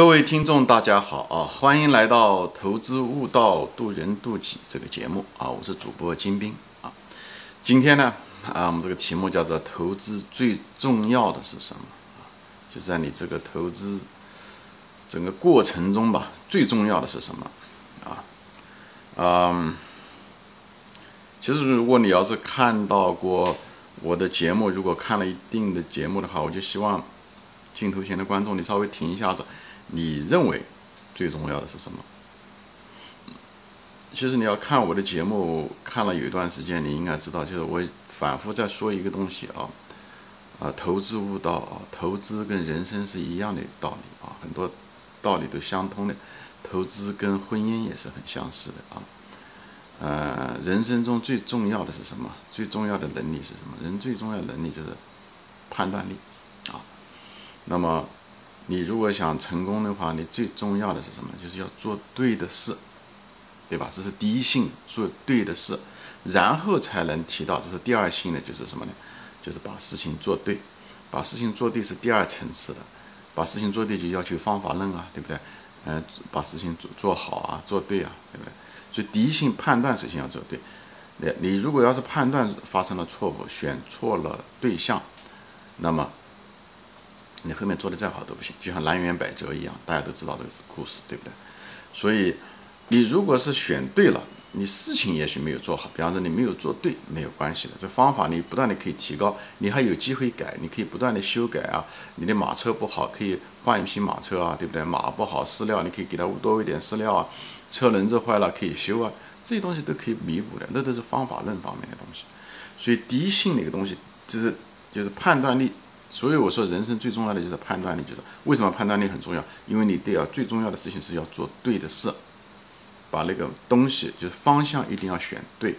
各位听众，大家好啊！欢迎来到《投资悟道，渡人渡己》这个节目啊！我是主播金兵啊。今天呢啊，我们这个题目叫做“投资最重要的是什么”？就在你这个投资整个过程中吧，最重要的是什么啊？嗯，其实如果你要是看到过我的节目，如果看了一定的节目的话，我就希望镜头前的观众你稍微停一下子。你认为最重要的是什么？其实你要看我的节目，看了有一段时间，你应该知道，就是我反复在说一个东西啊，啊，投资悟道啊，投资跟人生是一样的道理啊，很多道理都相通的，投资跟婚姻也是很相似的啊，呃，人生中最重要的是什么？最重要的能力是什么？人最重要的能力就是判断力啊，那么。你如果想成功的话，你最重要的是什么？就是要做对的事，对吧？这是第一性，做对的事，然后才能提到。这是第二性的，就是什么呢？就是把事情做对，把事情做对是第二层次的。把事情做对就要求方法论啊，对不对？嗯，把事情做做好啊，做对啊，对不对？所以第一性判断首先要做对。你你如果要是判断发生了错误，选错了对象，那么。你后面做的再好都不行，就像南辕北辙一样，大家都知道这个故事，对不对？所以，你如果是选对了，你事情也许没有做好，比方说你没有做对，没有关系的，这方法你不断的可以提高，你还有机会改，你可以不断的修改啊。你的马车不好，可以换一匹马车啊，对不对？马不好饲料，你可以给它多喂点饲料啊。车轮子坏了可以修啊，这些东西都可以弥补的，那都是方法论方面的东西。所以第一性的一个东西，就是就是判断力。所以我说，人生最重要的就是判断力。就是为什么判断力很重要？因为你得要最重要的事情是要做对的事，把那个东西就是方向一定要选对，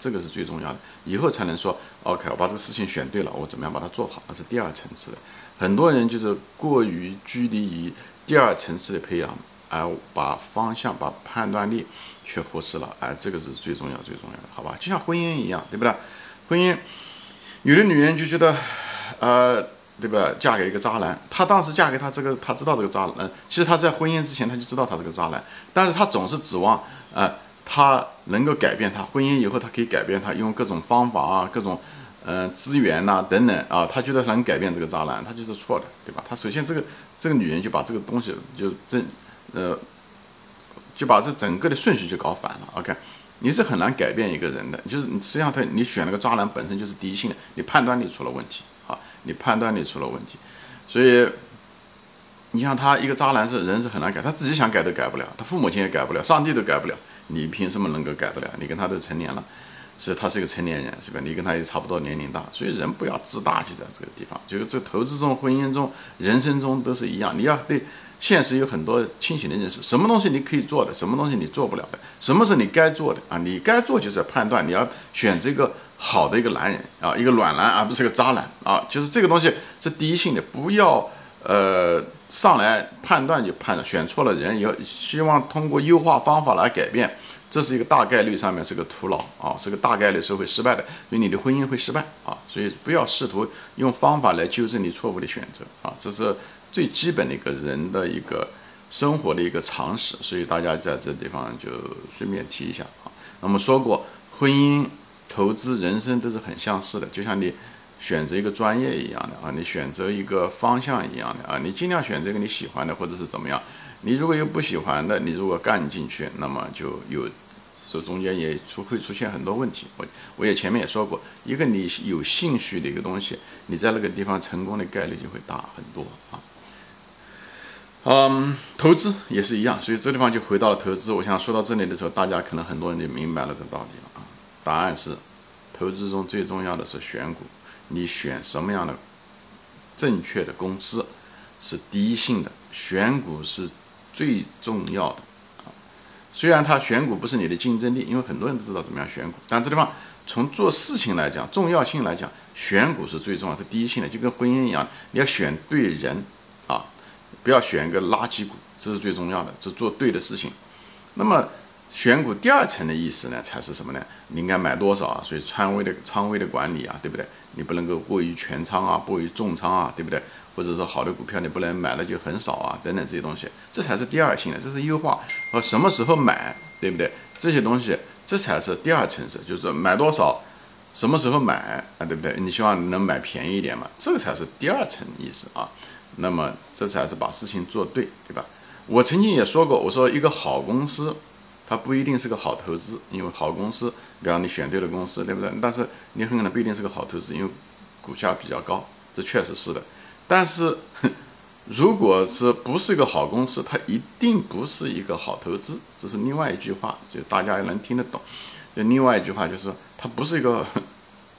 这个是最重要的。以后才能说，OK，我把这个事情选对了，我怎么样把它做好？那是第二层次的。很多人就是过于拘泥于第二层次的培养，而把方向、把判断力却忽视了。哎，这个是最重要、最重要的，好吧？就像婚姻一样，对不对？婚姻，有的女人就觉得。呃，对吧？嫁给一个渣男，她当时嫁给他这个，她知道这个渣男。其实她在婚姻之前，她就知道他是个渣男，但是她总是指望，呃，他能够改变他。婚姻以后，他可以改变他，用各种方法啊，各种，呃，资源呐等等啊，他觉得能改变这个渣男，他就是错的，对吧？他首先这个这个女人就把这个东西就正，呃，就把这整个的顺序就搞反了。OK，你是很难改变一个人的，就是你实际上他你选那个渣男本身就是第一性的，你判断力出了问题。你判断力出了问题，所以你像他一个渣男是人是很难改，他自己想改都改不了，他父母亲也改不了，上帝都改不了，你凭什么能够改得了？你跟他都成年了，所以他是一个成年人，是吧？你跟他也差不多年龄大，所以人不要自大，就在这个地方，就是这投资中、婚姻中、人生中都是一样，你要对现实有很多清醒的认识，什么东西你可以做的，什么东西你做不了的，什么是你该做的啊？你该做就是判断，你要选这个。好的一个男人啊，一个暖男，而不是个渣男啊，就是这个东西是第一性的，不要呃上来判断就判断选错了人，要希望通过优化方法来改变，这是一个大概率上面是个徒劳啊，是个大概率是会失败的，所以你的婚姻会失败啊，所以不要试图用方法来纠正你错误的选择啊，这是最基本的一个人的一个生活的一个常识，所以大家在这地方就顺便提一下啊。那么说过婚姻。投资人生都是很相似的，就像你选择一个专业一样的啊，你选择一个方向一样的啊，你尽量选择一个你喜欢的或者是怎么样。你如果有不喜欢的，你如果干进去，那么就有这中间也出会出现很多问题。我我也前面也说过，一个你有兴趣的一个东西，你在那个地方成功的概率就会大很多啊。嗯，投资也是一样，所以这地方就回到了投资。我想说到这里的时候，大家可能很多人就明白了这道理了啊。答案是，投资中最重要的是选股。你选什么样的正确的公司是第一性的，选股是最重要的啊。虽然它选股不是你的竞争力，因为很多人都知道怎么样选股，但这地方从做事情来讲，重要性来讲，选股是最重要，是第一性的，就跟婚姻一样，你要选对人啊，不要选一个垃圾股，这是最重要的，是做对的事情。那么。选股第二层的意思呢，才是什么呢？你应该买多少啊？所以仓位的仓位的管理啊，对不对？你不能够过于全仓啊，过于重仓啊，对不对？或者说好的股票你不能买了就很少啊，等等这些东西，这才是第二性的，这是优化和什么时候买，对不对？这些东西这才是第二层次，就是说买多少，什么时候买啊，对不对？你希望能买便宜一点嘛，这个才是第二层意思啊。那么这才是把事情做对，对吧？我曾经也说过，我说一个好公司，它不一定是个好投资，因为好公司，比方你选对了公司，对不对？但是你很可能不一定是个好投资，因为股价比较高，这确实是的。但是，如果是不是一个好公司，它一定不是一个好投资，这是另外一句话，就大家也能听得懂。就另外一句话就是，它不是一个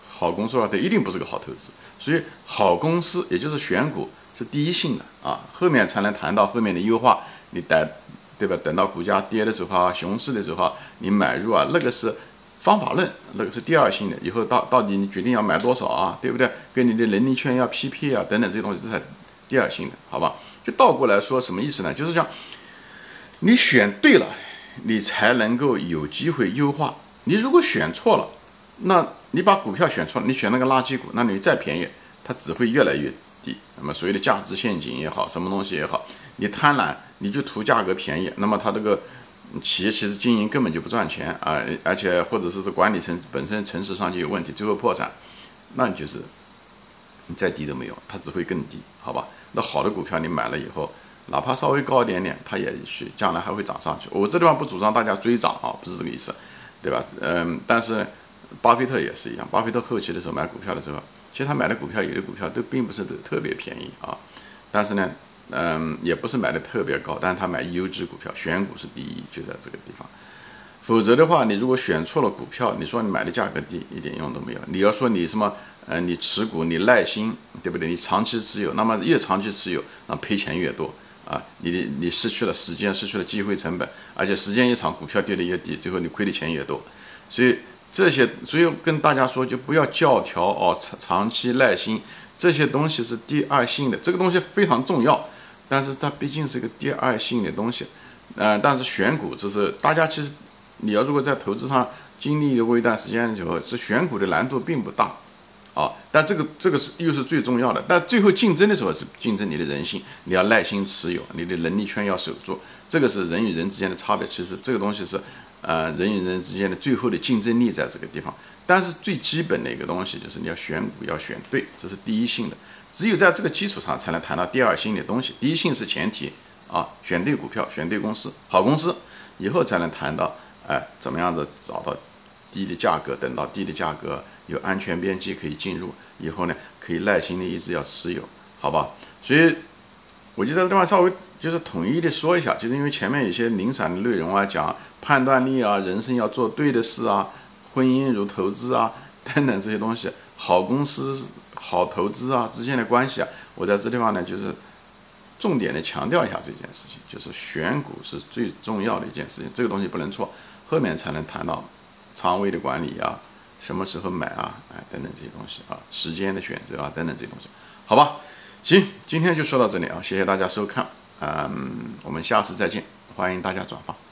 好公司的话，它一定不是个好投资。所以，好公司也就是选股是第一性的啊，后面才能谈到后面的优化。你得，对吧？等到股价跌的时候啊，熊市的时候，你买入啊，那个是方法论，那个是第二性的。以后到到底你决定要买多少啊，对不对？跟你的能力圈要匹配啊，等等这些东西，这才第二性的，好吧？就倒过来说，什么意思呢？就是讲，你选对了，你才能够有机会优化。你如果选错了，那你把股票选错了，你选那个垃圾股，那你再便宜，它只会越来越低。那么所谓的价值陷阱也好，什么东西也好。你贪婪，你就图价格便宜，那么它这个企业其实经营根本就不赚钱啊，而且或者说是管理层本身层次上就有问题，最后破产，那你就是你再低都没有，它只会更低，好吧？那好的股票你买了以后，哪怕稍微高一点点，它也许将来还会涨上去。我这地方不主张大家追涨啊，不是这个意思，对吧？嗯，但是巴菲特也是一样，巴菲特后期的时候买股票的时候，其实他买的股票有的股票都并不是特别便宜啊，但是呢。嗯，也不是买的特别高，但是他买优质股票，选股是第一，就在这个地方。否则的话，你如果选错了股票，你说你买的价格低，一点用都没有。你要说你什么，呃，你持股，你耐心，对不对？你长期持有，那么越长期持有，那赔钱越多啊！你你失去了时间，失去了机会成本，而且时间一长，股票跌得越低，最后你亏的钱越多。所以这些，所以跟大家说，就不要教条哦，长长期耐心这些东西是第二性的，这个东西非常重要。但是它毕竟是个第二性的东西，呃，但是选股这是大家其实你要如果在投资上经历过一段时间的时候，这选股的难度并不大，啊，但这个这个是又是最重要的。但最后竞争的时候是竞争你的人性，你要耐心持有，你的能力圈要守住，这个是人与人之间的差别。其实这个东西是，呃，人与人之间的最后的竞争力在这个地方。但是最基本的一个东西就是你要选股要选对，这是第一性的。只有在这个基础上，才能谈到第二性的东西。第一性是前提啊，选对股票，选对公司，好公司，以后才能谈到，哎，怎么样子找到低的价格，等到低的价格有安全边际可以进入，以后呢，可以耐心的一直要持有，好吧？所以，我就在这地方稍微就是统一的说一下，就是因为前面有些零散的内容啊，讲判断力啊，人生要做对的事啊，婚姻如投资啊，等等这些东西，好公司。好投资啊之间的关系啊，我在这地方呢，就是重点的强调一下这件事情，就是选股是最重要的一件事情，这个东西不能错，后面才能谈到仓位的管理啊，什么时候买啊，哎等等这些东西啊，时间的选择啊等等这些东西，好吧，行，今天就说到这里啊，谢谢大家收看，嗯，我们下次再见，欢迎大家转发。